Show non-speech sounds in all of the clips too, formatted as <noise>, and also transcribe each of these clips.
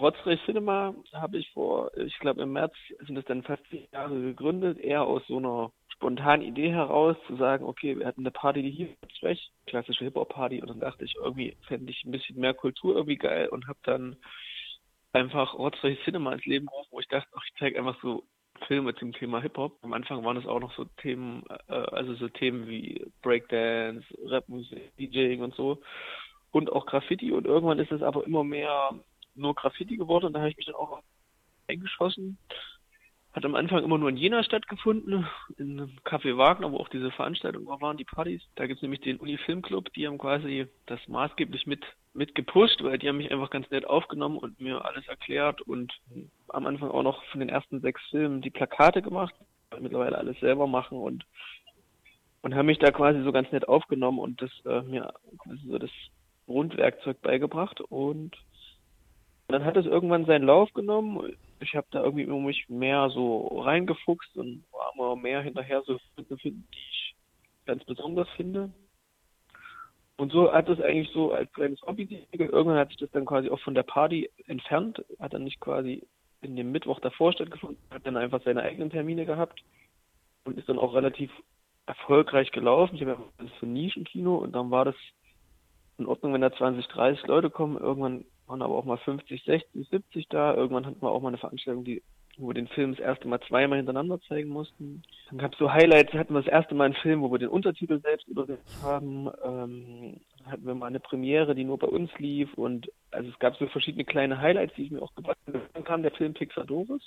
Rotzrich Cinema habe ich vor, ich glaube im März sind es dann fast vier Jahre gegründet, eher aus so einer spontanen Idee heraus, zu sagen, okay, wir hatten eine Party, die hier recht, klassische Hip-Hop-Party, und dann dachte ich, irgendwie fände ich ein bisschen mehr Kultur irgendwie geil und habe dann einfach Rotzrich Cinema ins Leben gerufen, wo ich dachte, ach, ich zeige einfach so Filme zum Thema Hip-Hop. Am Anfang waren es auch noch so Themen, äh, also so Themen wie Breakdance, Rapmusik, DJing und so und auch Graffiti und irgendwann ist es aber immer mehr nur Graffiti geworden und da habe ich mich dann auch eingeschossen. Hat am Anfang immer nur in Jena stattgefunden, in einem Café Wagner, wo auch diese Veranstaltungen waren, die Partys. Da gibt es nämlich den Uni Film Club, die haben quasi das maßgeblich mit, mit gepusht, weil die haben mich einfach ganz nett aufgenommen und mir alles erklärt und am Anfang auch noch von den ersten sechs Filmen die Plakate gemacht, mittlerweile alles selber machen und und haben mich da quasi so ganz nett aufgenommen und das äh, mir quasi so das Grundwerkzeug beigebracht und dann hat es irgendwann seinen Lauf genommen. Ich habe da irgendwie immer mich mehr so reingefuchst und war immer mehr hinterher so Filme finden, die ich ganz besonders finde. Und so hat es eigentlich so als kleines Hobby Irgendwann hat sich das dann quasi auch von der Party entfernt, hat dann nicht quasi in dem Mittwoch davor stattgefunden, hat dann einfach seine eigenen Termine gehabt und ist dann auch relativ erfolgreich gelaufen. Ich habe ja das für Nischenkino und dann war das in Ordnung, wenn da 20, 30 Leute kommen. Irgendwann waren aber auch mal 50, 60, 70 da. Irgendwann hatten wir auch mal eine Veranstaltung, die wo wir den Film das erste Mal zweimal hintereinander zeigen mussten. Dann gab es so Highlights, hatten wir das erste Mal einen Film, wo wir den Untertitel selbst übersetzt haben. Ähm, hatten wir mal eine Premiere, die nur bei uns lief und also es gab so verschiedene kleine Highlights, die ich mir auch gebracht habe. Dann kam der Film Pixadoris,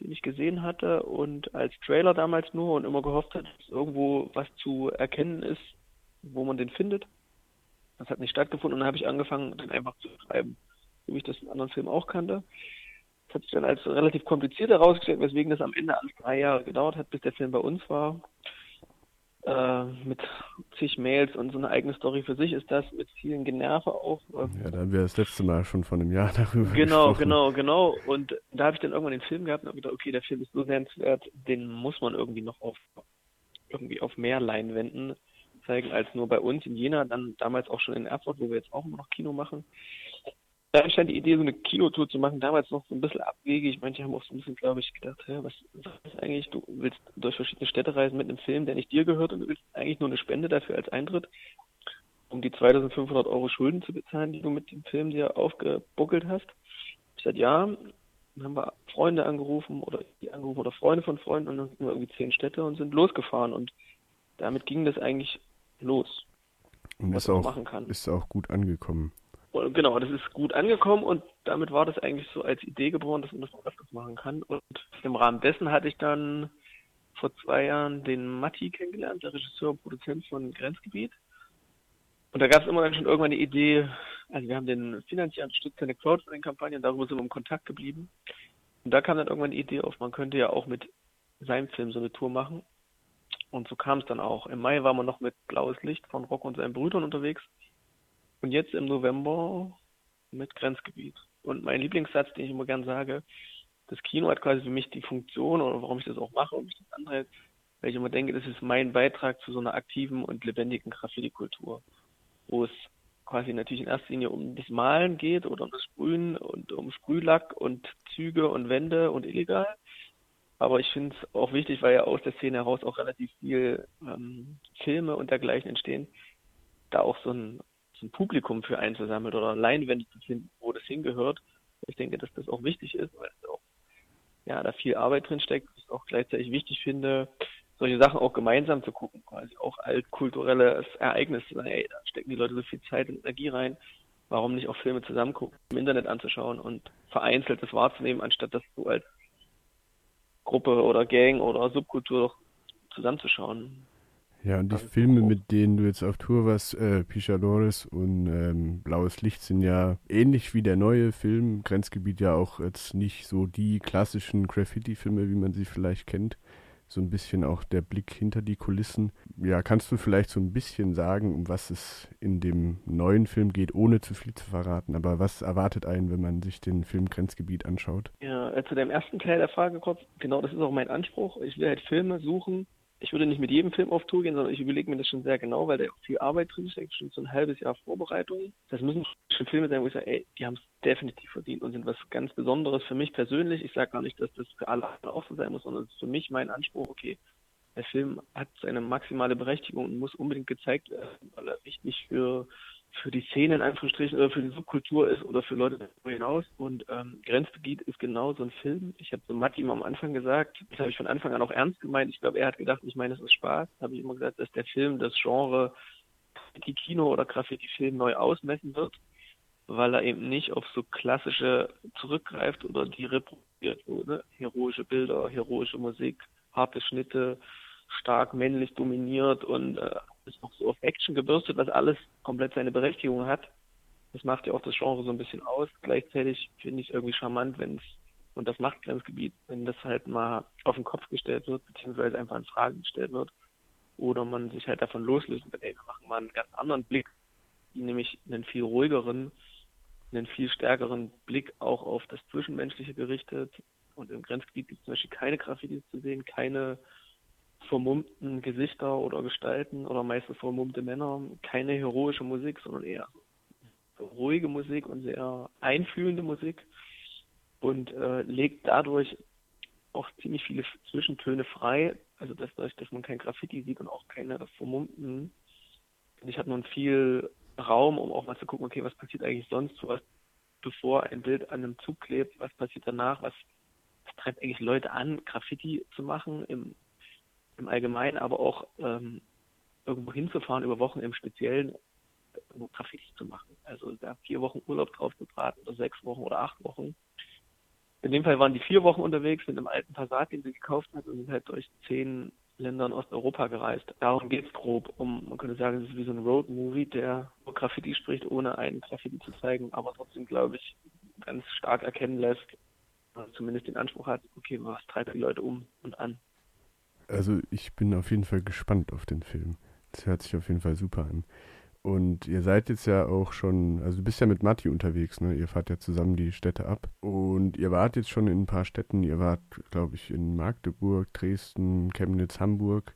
den ich gesehen hatte und als Trailer damals nur und immer gehofft hat, dass irgendwo was zu erkennen ist, wo man den findet. Das hat nicht stattgefunden und dann habe ich angefangen, den einfach zu schreiben, so wie ich das in anderen Filmen auch kannte. Das hat sich dann als relativ kompliziert herausgestellt, weswegen das am Ende alles drei Jahre gedauert hat, bis der Film bei uns war. Äh, mit zig Mails und so eine eigene Story für sich ist das, mit vielen Generve auch. Ja, da haben wir das letzte Mal schon von einem Jahr <laughs> darüber Genau, gesprochen. genau, genau. Und da habe ich dann irgendwann den Film gehabt und habe gedacht, okay, der Film ist so sehenswert, den muss man irgendwie noch auf irgendwie auf mehr Leinwänden zeigen als nur bei uns in Jena, dann damals auch schon in Erfurt, wo wir jetzt auch immer noch Kino machen. Da entstand die Idee, so eine Kinotour zu machen, damals noch so ein bisschen abwegig. Manche haben auch so ein bisschen, glaube ich, gedacht, hä, was, ist eigentlich, du willst durch verschiedene Städte reisen mit einem Film, der nicht dir gehört und du willst eigentlich nur eine Spende dafür als Eintritt, um die 2500 Euro Schulden zu bezahlen, die du mit dem Film dir aufgebuckelt hast. Ich sagte, ja, dann haben wir Freunde angerufen oder die angerufen oder Freunde von Freunden und dann sind wir irgendwie zehn Städte und sind losgefahren und damit ging das eigentlich los. Und was ist auch, machen kann. ist auch gut angekommen. Und genau, das ist gut angekommen und damit war das eigentlich so als Idee geboren, dass man das auch öfters machen kann. Und im Rahmen dessen hatte ich dann vor zwei Jahren den Matti kennengelernt, der Regisseur und Produzent von Grenzgebiet. Und da gab es immer dann schon irgendwann die Idee, also wir haben den finanziell unterstützt, eine Crowdfunding-Kampagne und darüber sind wir im Kontakt geblieben. Und da kam dann irgendwann die Idee auf, man könnte ja auch mit seinem Film so eine Tour machen. Und so kam es dann auch. Im Mai waren wir noch mit Blaues Licht von Rock und seinen Brüdern unterwegs. Und jetzt im November mit Grenzgebiet. Und mein Lieblingssatz, den ich immer gern sage, das Kino hat quasi für mich die Funktion oder warum ich das auch mache und ich das andere, weil ich immer denke, das ist mein Beitrag zu so einer aktiven und lebendigen Graffiti-Kultur, wo es quasi natürlich in erster Linie um das Malen geht oder um das Sprühen und um Sprühlack und Züge und Wände und illegal. Aber ich finde es auch wichtig, weil ja aus der Szene heraus auch relativ viel ähm, Filme und dergleichen entstehen, da auch so ein, so ein Publikum für einzusammeln oder Leinwände zu finden, wo das hingehört. Ich denke, dass das auch wichtig ist, weil es auch ja da viel Arbeit drin steckt. Ich auch gleichzeitig wichtig finde, solche Sachen auch gemeinsam zu gucken, quasi auch als kulturelles Ereignis. Ey, da stecken die Leute so viel Zeit und Energie rein. Warum nicht auch Filme zusammen gucken, im Internet anzuschauen und vereinzelt das wahrzunehmen, anstatt das so als Gruppe oder Gang oder Subkultur zusammenzuschauen. Ja, und die Filme, mit denen du jetzt auf Tour warst, äh, Pichadores und ähm, Blaues Licht, sind ja ähnlich wie der neue Film, Grenzgebiet ja auch jetzt nicht so die klassischen Graffiti-Filme, wie man sie vielleicht kennt. So ein bisschen auch der Blick hinter die Kulissen. Ja, kannst du vielleicht so ein bisschen sagen, um was es in dem neuen Film geht, ohne zu viel zu verraten? Aber was erwartet einen, wenn man sich den Film Grenzgebiet anschaut? Ja, äh, zu dem ersten Teil der Frage kurz. Genau, das ist auch mein Anspruch. Ich will halt Filme suchen, ich würde nicht mit jedem Film auf Tour gehen, sondern ich überlege mir das schon sehr genau, weil da auch viel Arbeit drin steckt, schon so ein halbes Jahr Vorbereitung. Das müssen schon Filme sein, wo ich sage, ey, die haben es definitiv verdient und sind was ganz Besonderes für mich persönlich. Ich sage gar nicht, dass das für alle auch so sein muss, sondern es ist für mich mein Anspruch, okay, der Film hat seine maximale Berechtigung und muss unbedingt gezeigt werden, weil er wichtig für für die Szene in Anführungsstrichen oder für die Subkultur ist oder für Leute darüber hinaus. Und ähm, Grenzgebiet ist genau so ein Film. Ich habe so Matti ihm am Anfang gesagt, das habe ich von Anfang an auch ernst gemeint. Ich glaube, er hat gedacht, ich meine, es ist Spaß. Habe ich immer gesagt, dass der Film das Genre Graffiti-Kino oder Graffiti-Film neu ausmessen wird, weil er eben nicht auf so klassische zurückgreift oder die reproduziert. Ne? Heroische Bilder, heroische Musik, harte Schnitte, stark männlich dominiert und äh, ist noch so auf Action gebürstet, was alles komplett seine Berechtigung hat. Das macht ja auch das Genre so ein bisschen aus. Gleichzeitig finde ich es irgendwie charmant, wenn es, und das macht Grenzgebiet, wenn das halt mal auf den Kopf gestellt wird, beziehungsweise einfach in Frage gestellt wird. Oder man sich halt davon loslösen will, ey, wir machen mal einen ganz anderen Blick, nämlich einen viel ruhigeren, einen viel stärkeren Blick auch auf das Zwischenmenschliche gerichtet. Und im Grenzgebiet gibt es zum Beispiel keine Graffitis zu sehen, keine vermummten Gesichter oder Gestalten oder meistens vermummte Männer. Keine heroische Musik, sondern eher ruhige Musik und sehr einfühlende Musik und äh, legt dadurch auch ziemlich viele Zwischentöne frei. Also dass, dadurch, dass man kein Graffiti sieht und auch keine vermummten. Und ich habe nun viel Raum, um auch mal zu gucken, okay, was passiert eigentlich sonst, was bevor ein Bild an einem Zug klebt, was passiert danach, was, was treibt eigentlich Leute an, Graffiti zu machen im im Allgemeinen, aber auch ähm, irgendwo hinzufahren über Wochen im Speziellen irgendwo Graffitis zu machen. Also da vier Wochen Urlaub drauf gebraten oder sechs Wochen oder acht Wochen. In dem Fall waren die vier Wochen unterwegs mit einem alten Passat, den sie gekauft hat und sind halt durch zehn Länder in Osteuropa gereist. Darum geht's grob. Um, man könnte sagen, es ist wie so ein Road-Movie, der über Graffiti spricht, ohne einen Graffiti zu zeigen, aber trotzdem, glaube ich, ganz stark erkennen lässt, zumindest den Anspruch hat, okay, was treibt die Leute um und an. Also ich bin auf jeden Fall gespannt auf den Film. Das hört sich auf jeden Fall super an. Und ihr seid jetzt ja auch schon, also du bist ja mit Matti unterwegs, ne? Ihr fahrt ja zusammen die Städte ab. Und ihr wart jetzt schon in ein paar Städten. Ihr wart, glaube ich, in Magdeburg, Dresden, Chemnitz, Hamburg.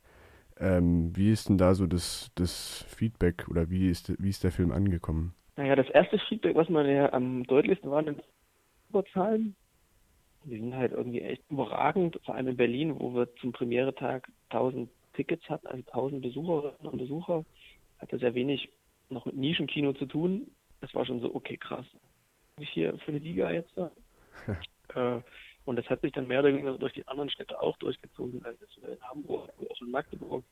Ähm, wie ist denn da so das, das Feedback oder wie ist, wie ist der Film angekommen? Naja, das erste Feedback, was man ja am deutlichsten war, sind Überzahlen die sind halt irgendwie echt überragend, vor allem in Berlin, wo wir zum Premiere-Tag 1000 Tickets hatten, also 1000 Besucherinnen und Besucher. Hatte sehr wenig noch mit Nischenkino zu tun. Das war schon so, okay, krass. Ich hier für eine Liga jetzt <laughs> äh, und das hat sich dann mehr oder weniger durch die anderen Städte auch durchgezogen, also in Hamburg, auch in Magdeburg,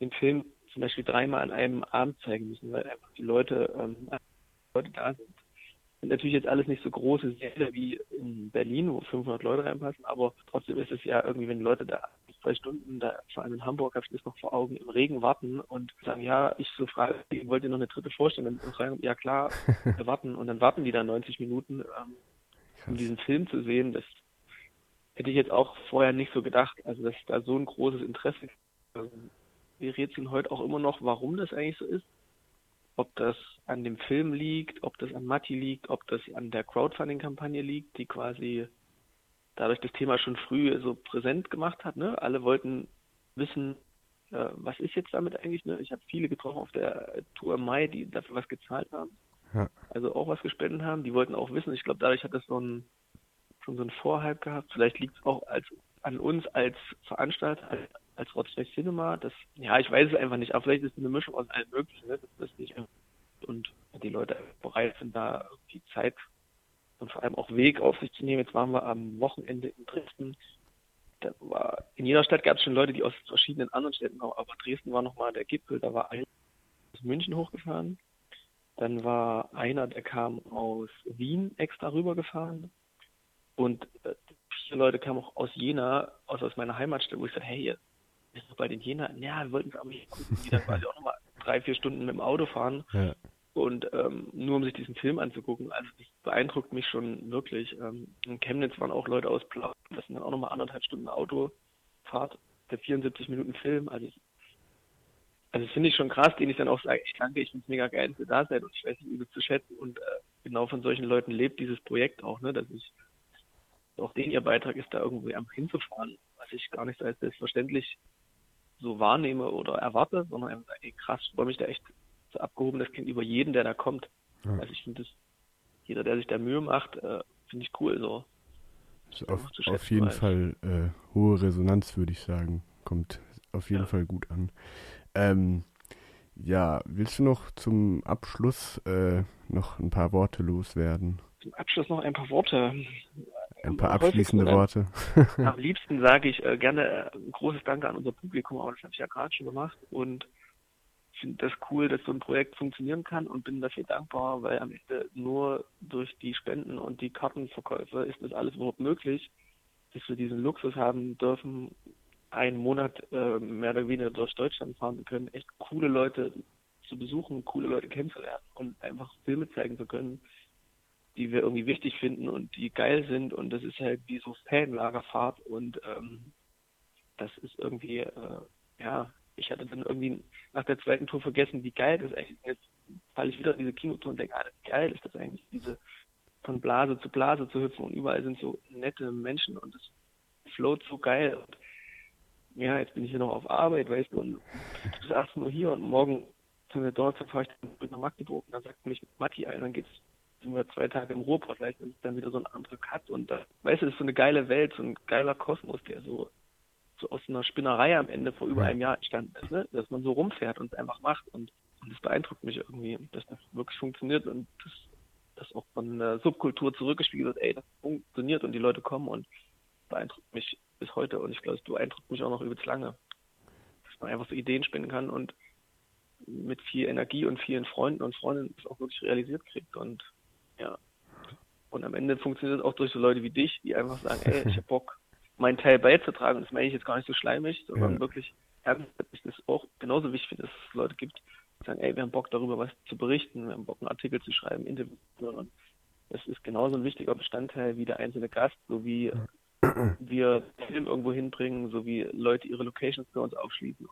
den Film zum Beispiel dreimal an einem Abend zeigen müssen, weil einfach die Leute, ähm, Leute da sind sind natürlich jetzt alles nicht so große Säle wie in Berlin, wo 500 Leute reinpassen, aber trotzdem ist es ja irgendwie, wenn Leute da zwei Stunden, da vor allem in Hamburg habe ich das noch vor Augen, im Regen warten und sagen, ja, ich so frage, wollt ihr noch eine dritte vorstellen? Und sagen, ja klar, <laughs> wir warten und dann warten die da 90 Minuten, ähm, um diesen Film zu sehen. Das hätte ich jetzt auch vorher nicht so gedacht. Also dass da so ein großes Interesse. Ähm, wir rätseln heute auch immer noch, warum das eigentlich so ist ob das an dem Film liegt, ob das an Matti liegt, ob das an der Crowdfunding-Kampagne liegt, die quasi dadurch das Thema schon früh so präsent gemacht hat. Ne? Alle wollten wissen, äh, was ist jetzt damit eigentlich. Ne? Ich habe viele getroffen auf der Tour im Mai, die dafür was gezahlt haben. Ja. Also auch was gespendet haben. Die wollten auch wissen. Ich glaube, dadurch hat das so ein, schon so ein Vorhype gehabt. Vielleicht liegt es auch als, an uns als Veranstalter, als Rotzfest Cinema. Das, ja, ich weiß es einfach nicht, aber vielleicht ist es eine Mischung aus allem Möglichen, ne? dass das nicht und die Leute bereit sind, da die Zeit und vor allem auch Weg auf sich zu nehmen. Jetzt waren wir am Wochenende in Dresden. War, in jeder Stadt gab es schon Leute, die aus verschiedenen anderen Städten kommen, aber Dresden war nochmal der Gipfel. Da war einer aus München hochgefahren. Dann war einer, der kam aus Wien extra rübergefahren. Und äh, viele Leute kamen auch aus Jena, also aus meiner Heimatstadt, wo ich sagte, hey, ist noch bei den Jena, ja, wir wollten es aber hier gucken, die dann quasi auch nochmal drei, vier Stunden mit dem Auto fahren. <laughs> Ja. Und ähm, nur um sich diesen Film anzugucken, also das beeindruckt mich schon wirklich. Ähm, in Chemnitz waren auch Leute aus Blau, das sind dann auch nochmal anderthalb Stunden Autofahrt, der 74 Minuten Film. Also, also das finde ich schon krass, den ich dann auch sage, ich danke, ich finde es mega geil, dass ihr da seid und ich weiß nicht, das zu schätzen. Und äh, genau von solchen Leuten lebt dieses Projekt auch, ne, dass ich auch den ihr Beitrag ist, da irgendwie am hinzufahren, was ich gar nicht so als selbstverständlich so wahrnehme oder erwarte, sondern einfach, ey, krass, ich freue mich da echt abgehoben, das Kind über jeden, der da kommt. Ja. Also ich finde das, jeder, der sich da Mühe macht, äh, finde ich cool so. Auf, auf, jeden Fall äh, hohe Resonanz, würde ich sagen. Kommt auf jeden ja. Fall gut an. Ähm, ja, willst du noch zum Abschluss äh, noch ein paar Worte loswerden? Zum Abschluss noch ein paar Worte. Ein paar abschließende Worte. Am liebsten sage ich äh, gerne äh, ein großes Danke an unser Publikum, aber das habe ich ja gerade schon gemacht und finde das cool, dass so ein Projekt funktionieren kann und bin dafür dankbar, weil am Ende nur durch die Spenden und die Kartenverkäufe ist das alles überhaupt möglich, dass wir diesen Luxus haben dürfen, einen Monat äh, mehr oder weniger durch Deutschland fahren können, echt coole Leute zu besuchen, coole Leute kennenzulernen und einfach Filme zeigen zu können, die wir irgendwie wichtig finden und die geil sind. Und das ist halt wie so Fanlagerfahrt und ähm, das ist irgendwie, äh, ja, ich hatte dann irgendwie nach der zweiten Tour vergessen, wie geil das eigentlich ist. Falle ich wieder in diese Kinotour und denke, ah, wie geil ist das eigentlich, diese von Blase zu Blase zu hüpfen und überall sind so nette Menschen und es float so geil und ja, jetzt bin ich hier noch auf Arbeit, weißt du, und bis 18 Uhr hier und morgen sind wir dort, dann fahre ich dann nach Magdeburg und dann sagt mich Matti ein, dann geht's sind wir zwei Tage im Ruhrpott, vielleicht ist dann wieder so ein anderer Cut und da, weißt du, das ist so eine geile Welt, so ein geiler Kosmos, der so, so aus einer Spinnerei am Ende vor über einem Jahr entstanden ist, ne? dass man so rumfährt und es einfach macht und, und das beeindruckt mich irgendwie, dass das wirklich funktioniert und das, das auch von der Subkultur zurückgespiegelt wird, ey, das funktioniert und die Leute kommen und beeindruckt mich bis heute und ich glaube, es beeindruckt mich auch noch übelst lange. Dass man einfach so Ideen spinnen kann und mit viel Energie und vielen Freunden und Freundinnen es auch wirklich realisiert kriegt und ja. Und am Ende funktioniert es auch durch so Leute wie dich, die einfach sagen, ey, ich hab <laughs> Bock, meinen Teil beizutragen. Und das meine ich jetzt gar nicht so schleimig, sondern ja. wirklich ernst, dass ich das auch genauso wichtig finde, dass es Leute gibt, die sagen, ey, wir haben Bock darüber was zu berichten, wir haben Bock einen Artikel zu schreiben, Interviews und das ist genauso ein wichtiger Bestandteil wie der einzelne Gast, so wie <clears throat> wir Film irgendwo hinbringen, so wie Leute ihre Locations für uns aufschließen.